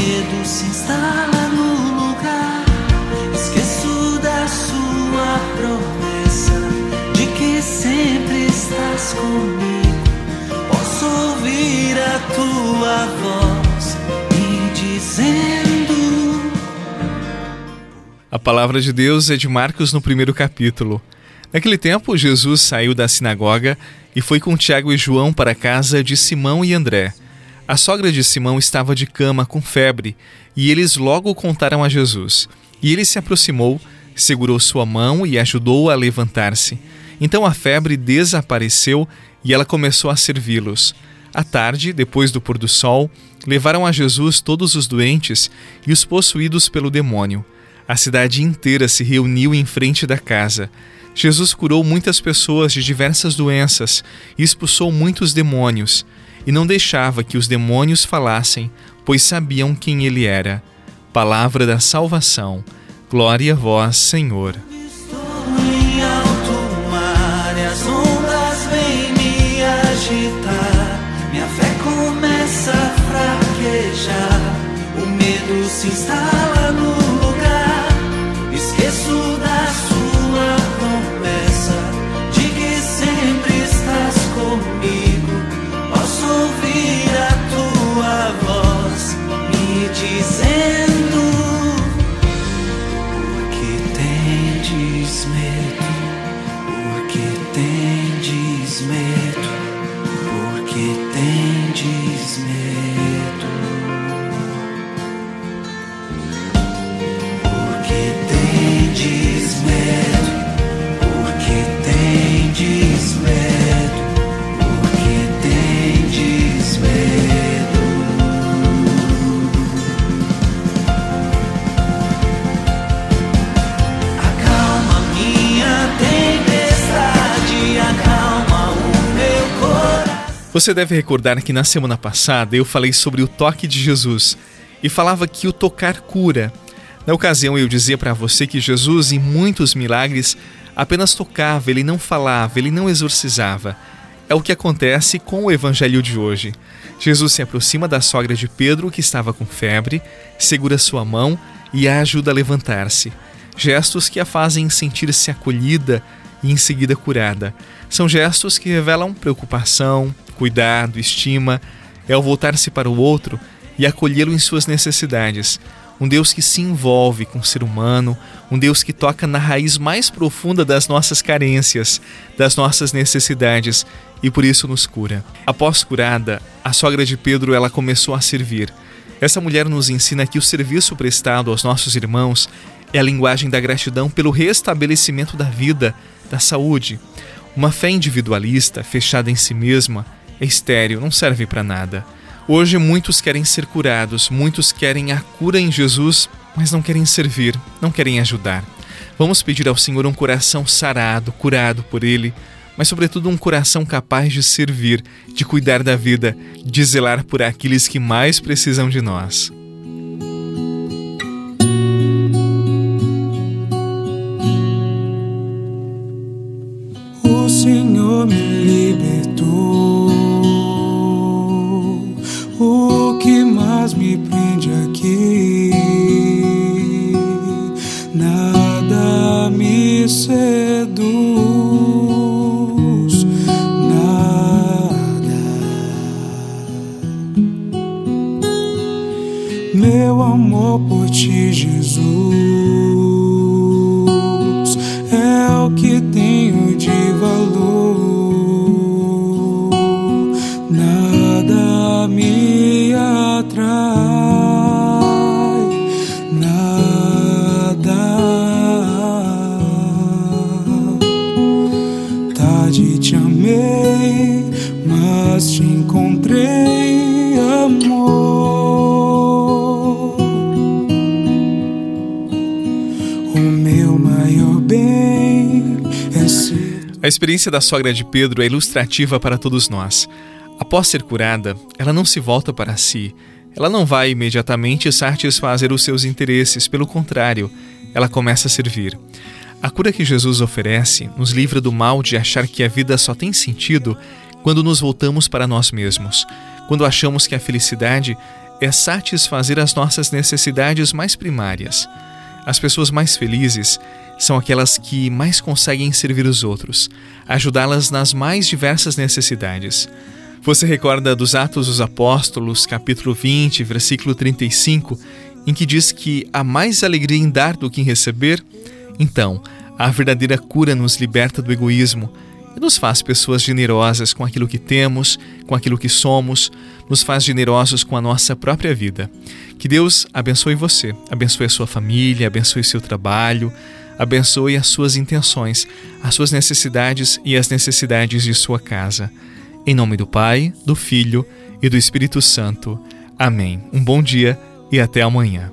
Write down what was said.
medo se instala no lugar. Esqueço da sua promessa de que sempre estás comigo. Posso ouvir a tua voz dizendo. A palavra de Deus é de Marcos no primeiro capítulo. Naquele tempo, Jesus saiu da sinagoga e foi com Tiago e João para a casa de Simão e André. A sogra de Simão estava de cama com febre e eles logo contaram a Jesus. E ele se aproximou, segurou sua mão e ajudou-a a levantar-se. Então a febre desapareceu e ela começou a servi-los. À tarde, depois do pôr do sol, levaram a Jesus todos os doentes e os possuídos pelo demônio. A cidade inteira se reuniu em frente da casa. Jesus curou muitas pessoas de diversas doenças e expulsou muitos demônios, e não deixava que os demônios falassem, pois sabiam quem ele era. Palavra da salvação. Glória a vós, Senhor. Estou em alto começa a fraquejar, o medo Você deve recordar que na semana passada eu falei sobre o toque de Jesus e falava que o tocar cura. Na ocasião eu dizia para você que Jesus, em muitos milagres, apenas tocava, ele não falava, ele não exorcizava. É o que acontece com o evangelho de hoje. Jesus se aproxima da sogra de Pedro, que estava com febre, segura sua mão e a ajuda a levantar-se. Gestos que a fazem sentir-se acolhida e em seguida curada. São gestos que revelam preocupação, cuidado, estima, é o voltar-se para o outro e acolhê-lo em suas necessidades. Um Deus que se envolve com o ser humano, um Deus que toca na raiz mais profunda das nossas carências, das nossas necessidades e por isso nos cura. Após curada, a sogra de Pedro ela começou a servir. Essa mulher nos ensina que o serviço prestado aos nossos irmãos é a linguagem da gratidão pelo restabelecimento da vida, da saúde. Uma fé individualista, fechada em si mesma, é estéril, não serve para nada. Hoje muitos querem ser curados, muitos querem a cura em Jesus, mas não querem servir, não querem ajudar. Vamos pedir ao Senhor um coração sarado, curado por Ele, mas sobretudo um coração capaz de servir, de cuidar da vida, de zelar por aqueles que mais precisam de nós. Que tenho A experiência da sogra de Pedro é ilustrativa para todos nós. Após ser curada, ela não se volta para si. Ela não vai imediatamente satisfazer os seus interesses, pelo contrário, ela começa a servir. A cura que Jesus oferece nos livra do mal de achar que a vida só tem sentido quando nos voltamos para nós mesmos, quando achamos que a felicidade é satisfazer as nossas necessidades mais primárias. As pessoas mais felizes são aquelas que mais conseguem servir os outros, ajudá-las nas mais diversas necessidades. Você recorda dos Atos dos Apóstolos, capítulo 20, versículo 35, em que diz que há mais alegria em dar do que em receber? Então, a verdadeira cura nos liberta do egoísmo e nos faz pessoas generosas com aquilo que temos, com aquilo que somos, nos faz generosos com a nossa própria vida. Que Deus abençoe você, abençoe a sua família, abençoe seu trabalho, abençoe as suas intenções, as suas necessidades e as necessidades de sua casa. Em nome do Pai, do Filho e do Espírito Santo. Amém. Um bom dia e até amanhã.